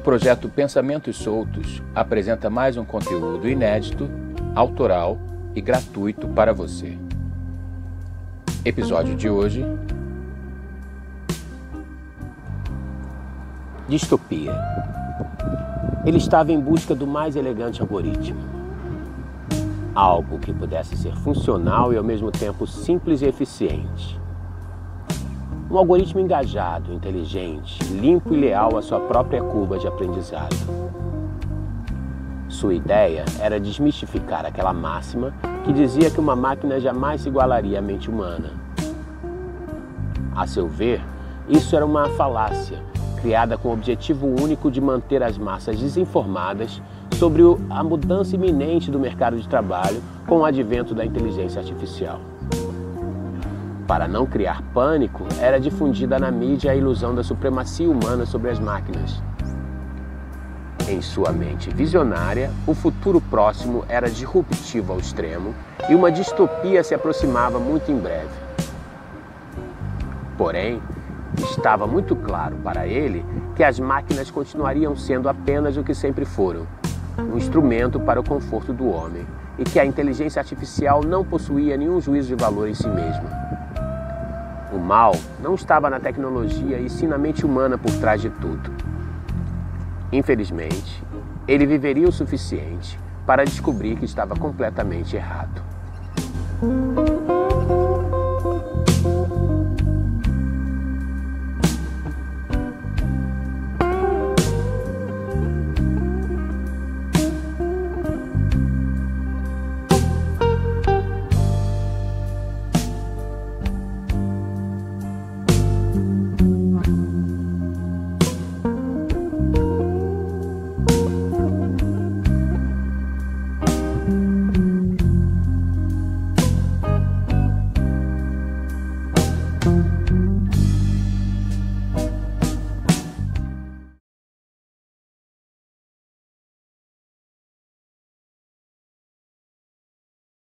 projeto Pensamentos Soltos apresenta mais um conteúdo inédito, autoral e gratuito para você. Episódio de hoje: Distopia. Ele estava em busca do mais elegante algoritmo. Algo que pudesse ser funcional e ao mesmo tempo simples e eficiente. Um algoritmo engajado, inteligente, limpo e leal à sua própria curva de aprendizado. Sua ideia era desmistificar aquela máxima que dizia que uma máquina jamais se igualaria à mente humana. A seu ver, isso era uma falácia, criada com o objetivo único de manter as massas desinformadas sobre a mudança iminente do mercado de trabalho com o advento da inteligência artificial. Para não criar pânico, era difundida na mídia a ilusão da supremacia humana sobre as máquinas. Em sua mente visionária, o futuro próximo era disruptivo ao extremo e uma distopia se aproximava muito em breve. Porém, estava muito claro para ele que as máquinas continuariam sendo apenas o que sempre foram um instrumento para o conforto do homem e que a inteligência artificial não possuía nenhum juízo de valor em si mesma. O mal não estava na tecnologia e sim na mente humana por trás de tudo. Infelizmente, ele viveria o suficiente para descobrir que estava completamente errado.